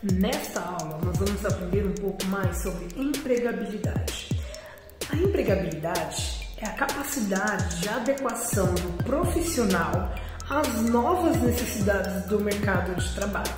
Nesta aula, nós vamos aprender um pouco mais sobre empregabilidade. A empregabilidade é a capacidade de adequação do profissional às novas necessidades do mercado de trabalho.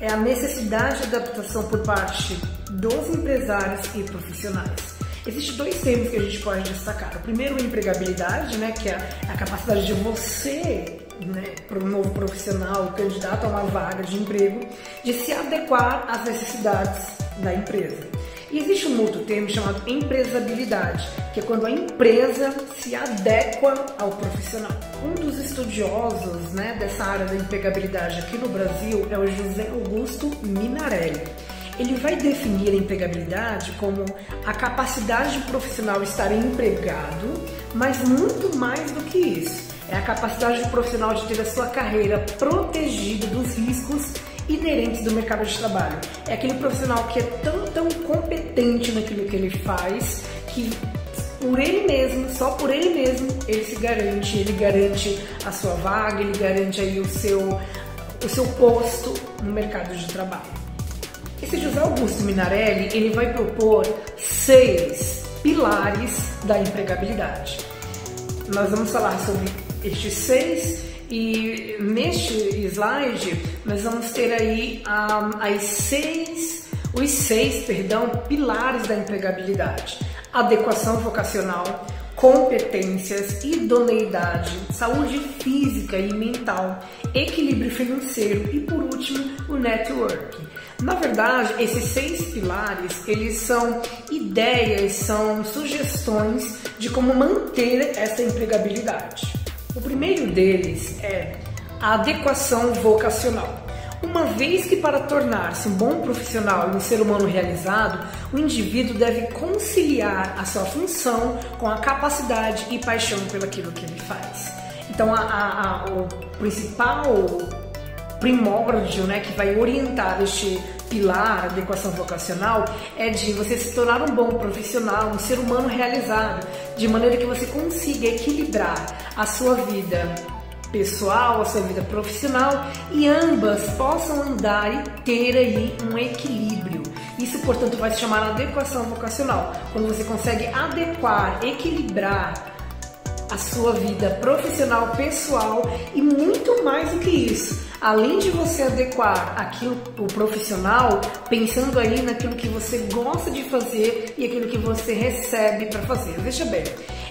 É a necessidade de adaptação por parte dos empresários e profissionais. Existem dois termos que a gente pode destacar. O primeiro é empregabilidade, né, que é a capacidade de você né, para um novo profissional, candidato a uma vaga de emprego, de se adequar às necessidades da empresa. E existe um outro termo chamado empresabilidade, que é quando a empresa se adequa ao profissional. Um dos estudiosos né, dessa área da empregabilidade aqui no Brasil é o José Augusto Minarelli. Ele vai definir a empregabilidade como a capacidade de profissional estar empregado, mas muito mais do que isso é a capacidade do profissional de ter a sua carreira protegida dos riscos inerentes do mercado de trabalho. É aquele profissional que é tão, tão competente naquilo que ele faz que por ele mesmo, só por ele mesmo, ele se garante, ele garante a sua vaga, ele garante aí o seu, o seu posto no mercado de trabalho. Esse José Augusto Minarelli, ele vai propor seis pilares da empregabilidade. Nós vamos falar sobre estes seis e neste slide nós vamos ter aí um, as seis, os seis, perdão, pilares da empregabilidade: adequação vocacional, competências, idoneidade, saúde física e mental, equilíbrio financeiro e por último o network. Na verdade, esses seis pilares, eles são ideias, são sugestões de como manter essa empregabilidade. O primeiro deles é a adequação vocacional. Uma vez que para tornar-se um bom profissional e um ser humano realizado, o indivíduo deve conciliar a sua função com a capacidade e paixão pelaquilo que ele faz. Então, a, a, a, o principal primórdio né, que vai orientar este pilar, adequação vocacional, é de você se tornar um bom profissional, um ser humano realizado, de maneira que você consiga equilibrar a sua vida pessoal, a sua vida profissional e ambas possam andar e ter aí um equilíbrio. Isso, portanto, vai se chamar adequação vocacional, quando você consegue adequar, equilibrar a sua vida profissional, pessoal e muito mais do que isso. Além de você adequar aquilo o profissional, pensando aí naquilo que você gosta de fazer e aquilo que você recebe para fazer. Veja bem,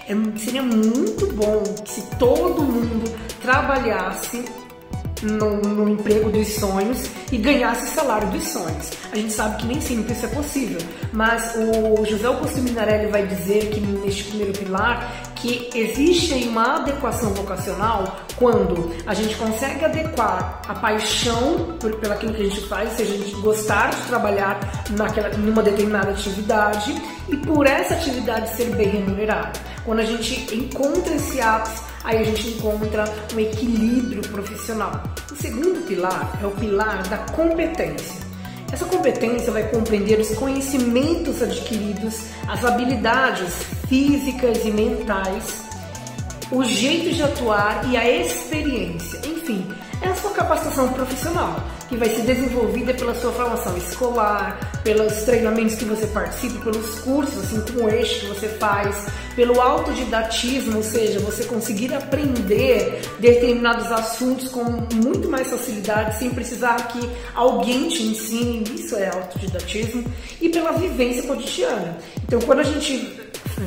é, seria muito bom se todo mundo trabalhasse no, no, emprego dos sonhos e ganhasse o salário dos sonhos. A gente sabe que nem sempre isso é possível, mas o José Augusto Minarelli vai dizer que neste primeiro pilar que existe uma adequação vocacional quando a gente consegue adequar a paixão por, pelaquilo que a gente faz, seja, a gente gostar de trabalhar naquela, numa determinada atividade e por essa atividade ser bem remunerada. Quando a gente encontra esse ápice aí a gente encontra um equilíbrio profissional. O segundo pilar é o pilar da competência. Essa competência vai compreender os conhecimentos adquiridos, as habilidades físicas e mentais, o jeito de atuar e a experiência. Enfim, é a sua capacitação profissional que vai ser desenvolvida pela sua formação escolar, pelos treinamentos que você participa, pelos cursos, assim como este que você faz, pelo autodidatismo, ou seja, você conseguir aprender determinados assuntos com muito mais facilidade, sem precisar que alguém te ensine, isso é autodidatismo, e pela vivência cotidiana. Então, quando a gente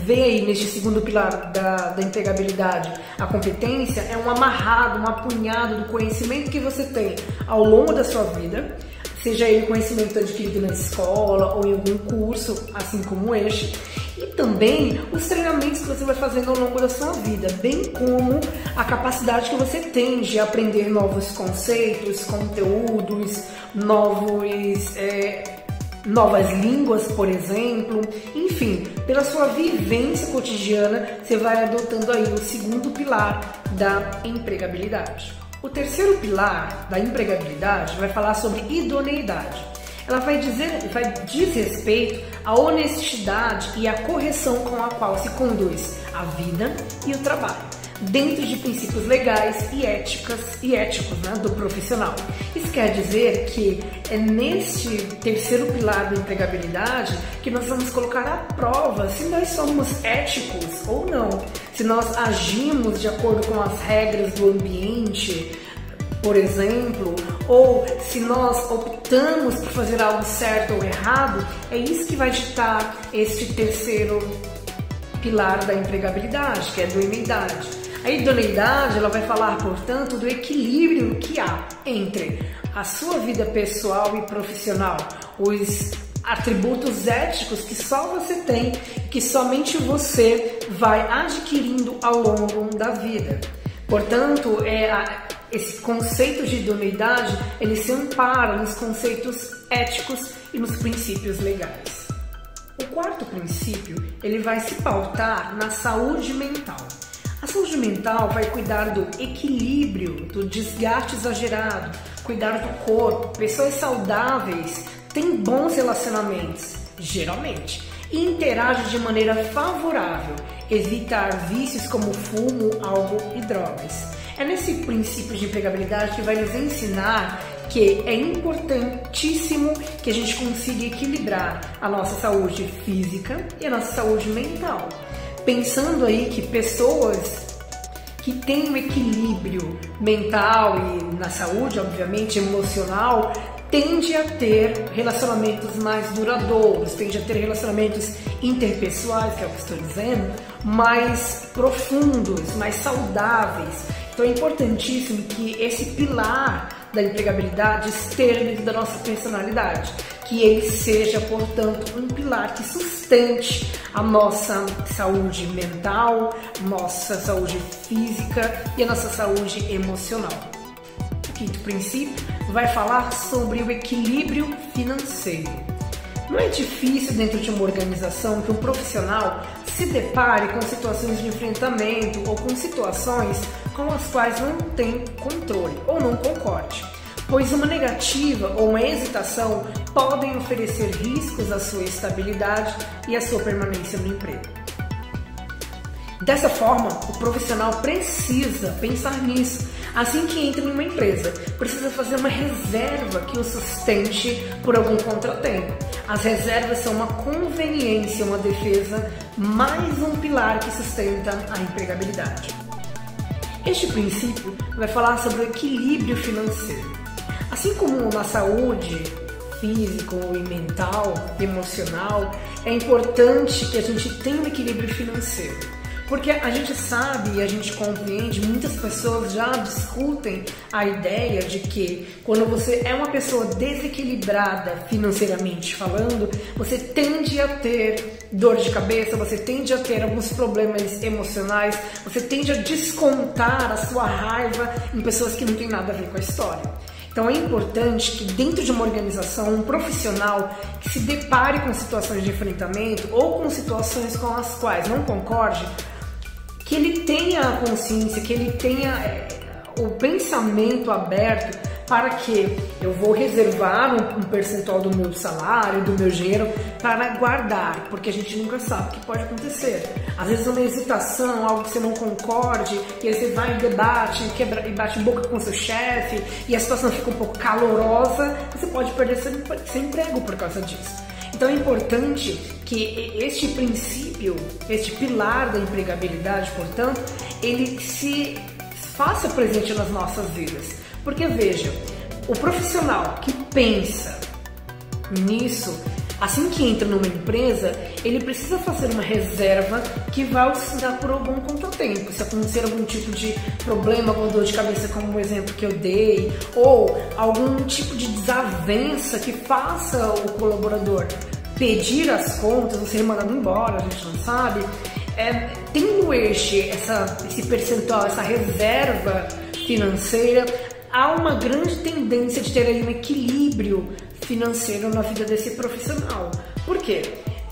vê aí neste segundo pilar da, da empregabilidade a competência, é um amarrado, um apunhado do conhecimento que você tem ao longo da sua vida, seja ele conhecimento adquirido na escola ou em algum curso, assim como este, e também os treinamentos que você vai fazendo ao longo da sua vida, bem como a capacidade que você tem de aprender novos conceitos, conteúdos, novos. É, novas línguas, por exemplo, enfim, pela sua vivência cotidiana, você vai adotando aí o segundo pilar da empregabilidade. O terceiro pilar da empregabilidade vai falar sobre idoneidade. Ela vai dizer, vai diz respeito à honestidade e à correção com a qual se conduz a vida e o trabalho. Dentro de princípios legais e éticas e éticos né, do profissional. Isso quer dizer que é neste terceiro pilar da empregabilidade que nós vamos colocar à prova se nós somos éticos ou não, se nós agimos de acordo com as regras do ambiente, por exemplo, ou se nós optamos por fazer algo certo ou errado, é isso que vai ditar este terceiro pilar da empregabilidade, que é a idoneidade. A idoneidade ela vai falar, portanto, do equilíbrio que há entre a sua vida pessoal e profissional, os atributos éticos que só você tem, que somente você vai adquirindo ao longo da vida. Portanto, é a, esse conceito de idoneidade ele se ampara nos conceitos éticos e nos princípios legais. O quarto princípio ele vai se pautar na saúde mental. A saúde mental vai cuidar do equilíbrio, do desgaste exagerado, cuidar do corpo. Pessoas saudáveis têm bons relacionamentos, geralmente, e interagem de maneira favorável, evitar vícios como fumo, álcool e drogas. É nesse princípio de empregabilidade que vai nos ensinar que é importantíssimo que a gente consiga equilibrar a nossa saúde física e a nossa saúde mental. Pensando aí que pessoas que têm um equilíbrio mental e na saúde, obviamente, emocional, tende a ter relacionamentos mais duradouros, tende a ter relacionamentos interpessoais, que é o que estou dizendo, mais profundos, mais saudáveis. Então é importantíssimo que esse pilar da empregabilidade esteja dentro da nossa personalidade, que ele seja, portanto, um pilar que sustente a nossa saúde mental, nossa saúde física e a nossa saúde emocional. O quinto princípio vai falar sobre o equilíbrio financeiro. Não é difícil dentro de uma organização que um profissional se depare com situações de enfrentamento ou com situações com as quais não tem controle ou não concorde, pois uma negativa ou uma hesitação podem oferecer riscos à sua estabilidade e à sua permanência no emprego. Dessa forma, o profissional precisa pensar nisso assim que entra em uma empresa. Precisa fazer uma reserva que o sustente por algum contratempo. As reservas são uma conveniência, uma defesa, mais um pilar que sustenta a empregabilidade. Este princípio vai falar sobre o equilíbrio financeiro. Assim como na saúde físico e mental, emocional, é importante que a gente tenha um equilíbrio financeiro. Porque a gente sabe e a gente compreende, muitas pessoas já discutem a ideia de que quando você é uma pessoa desequilibrada financeiramente falando, você tende a ter dor de cabeça, você tende a ter alguns problemas emocionais, você tende a descontar a sua raiva em pessoas que não têm nada a ver com a história. Então é importante que dentro de uma organização, um profissional que se depare com situações de enfrentamento ou com situações com as quais não concorde, que ele tenha a consciência, que ele tenha é, o pensamento aberto para que eu vou reservar um, um, percentual do meu salário, do meu dinheiro para guardar, porque a gente nunca sabe o que pode acontecer. Às vezes uma hesitação, algo que você não concorde, e aí você vai em debate, quebra, e bate boca com seu chefe, e a situação fica um pouco calorosa, você pode perder seu, seu emprego por causa disso. Então é importante que este princípio, este pilar da empregabilidade, portanto, ele se faça presente nas nossas vidas. Porque veja, o profissional que pensa nisso, assim que entra numa empresa, ele precisa fazer uma reserva que vai auxiliar por algum contratempo. Se acontecer algum tipo de problema, alguma dor de cabeça, como o exemplo que eu dei, ou algum tipo de desavença que faça o colaborador pedir as contas, você ser mandado embora, a gente não sabe. É, tendo este, essa, esse percentual, essa reserva financeira, há uma grande tendência de ter aí um equilíbrio financeiro na vida desse profissional. Por quê?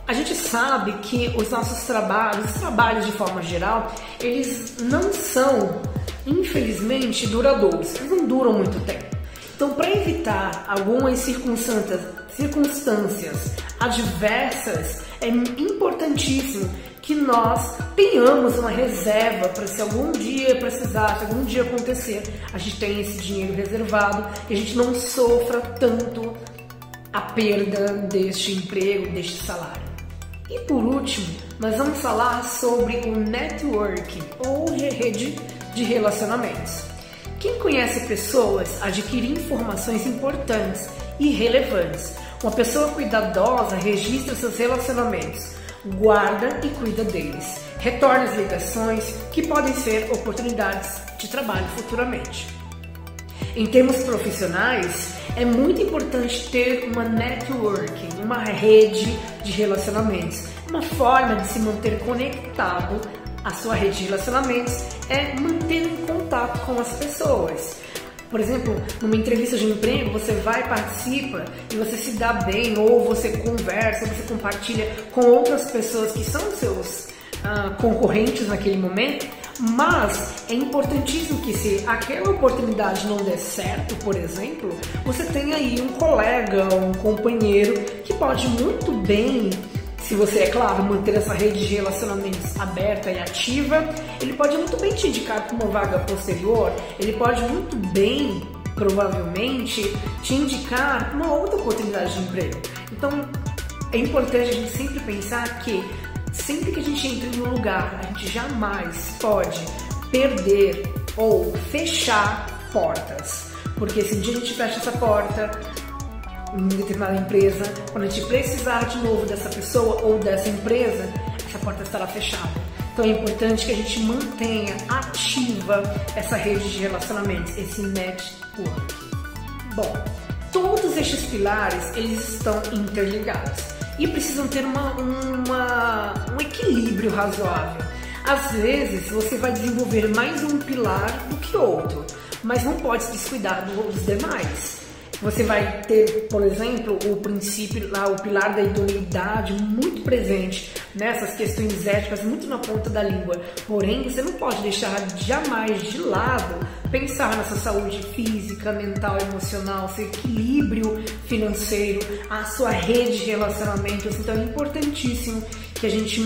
A gente sabe que os nossos trabalhos, os trabalhos de forma geral, eles não são, infelizmente, duradouros. Eles não duram muito tempo. Então, para evitar algumas circunstâncias, circunstâncias adversas, é importantíssimo que nós tenhamos uma reserva para se algum dia precisar, se algum dia acontecer, a gente tem esse dinheiro reservado e a gente não sofra tanto a perda deste emprego, deste salário. E por último, nós vamos falar sobre o networking ou rede de relacionamentos. Quem conhece pessoas adquire informações importantes e relevantes. Uma pessoa cuidadosa registra seus relacionamentos, guarda e cuida deles, retorna as ligações que podem ser oportunidades de trabalho futuramente. Em termos profissionais, é muito importante ter uma networking, uma rede de relacionamentos. Uma forma de se manter conectado à sua rede de relacionamentos é manter um contato com as pessoas. Por exemplo, numa entrevista de emprego, você vai, participa e você se dá bem, ou você conversa, você compartilha com outras pessoas que são seus uh, concorrentes naquele momento, mas é importantíssimo que se aquela oportunidade não der certo, por exemplo, você tenha aí um colega, um companheiro que pode muito bem se você, é claro, manter essa rede de relacionamentos aberta e ativa, ele pode muito bem te indicar para uma vaga posterior, ele pode muito bem, provavelmente, te indicar uma outra oportunidade de emprego. Então, é importante a gente sempre pensar que sempre que a gente entra em um lugar, a gente jamais pode perder ou fechar portas. Porque se um dia a gente fecha essa porta, em determinada empresa, quando a gente precisar de novo dessa pessoa ou dessa empresa, essa porta estará fechada. Então é importante que a gente mantenha ativa essa rede de relacionamentos, esse network. Bom, todos estes pilares eles estão interligados e precisam ter uma, uma, um equilíbrio razoável. Às vezes você vai desenvolver mais um pilar do que outro, mas não pode se descuidar dos demais. Você vai ter, por exemplo, o princípio lá, o pilar da idoneidade muito presente nessas questões éticas, muito na ponta da língua. Porém, você não pode deixar jamais de lado pensar nessa saúde física, mental, emocional, seu equilíbrio financeiro, a sua rede de relacionamentos. Então é importantíssimo que a gente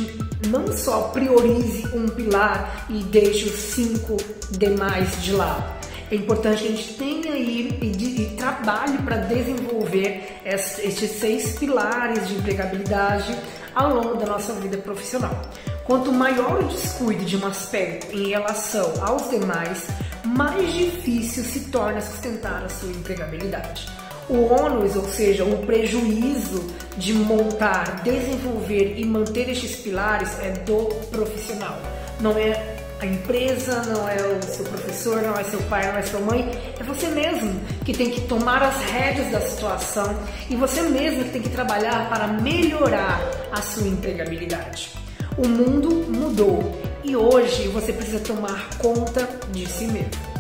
não só priorize um pilar e deixe os cinco demais de lado é importante que a gente tenha aí e, e trabalhe para desenvolver esses seis pilares de empregabilidade ao longo da nossa vida profissional. Quanto maior o descuido de um aspecto em relação aos demais, mais difícil se torna sustentar a sua empregabilidade. O ônus, ou seja, o prejuízo de montar, desenvolver e manter estes pilares é do profissional, não é a empresa, não é o seu professor, não é seu pai, não é sua mãe, é você mesmo que tem que tomar as rédeas da situação e você mesmo que tem que trabalhar para melhorar a sua empregabilidade. O mundo mudou e hoje você precisa tomar conta de si mesmo.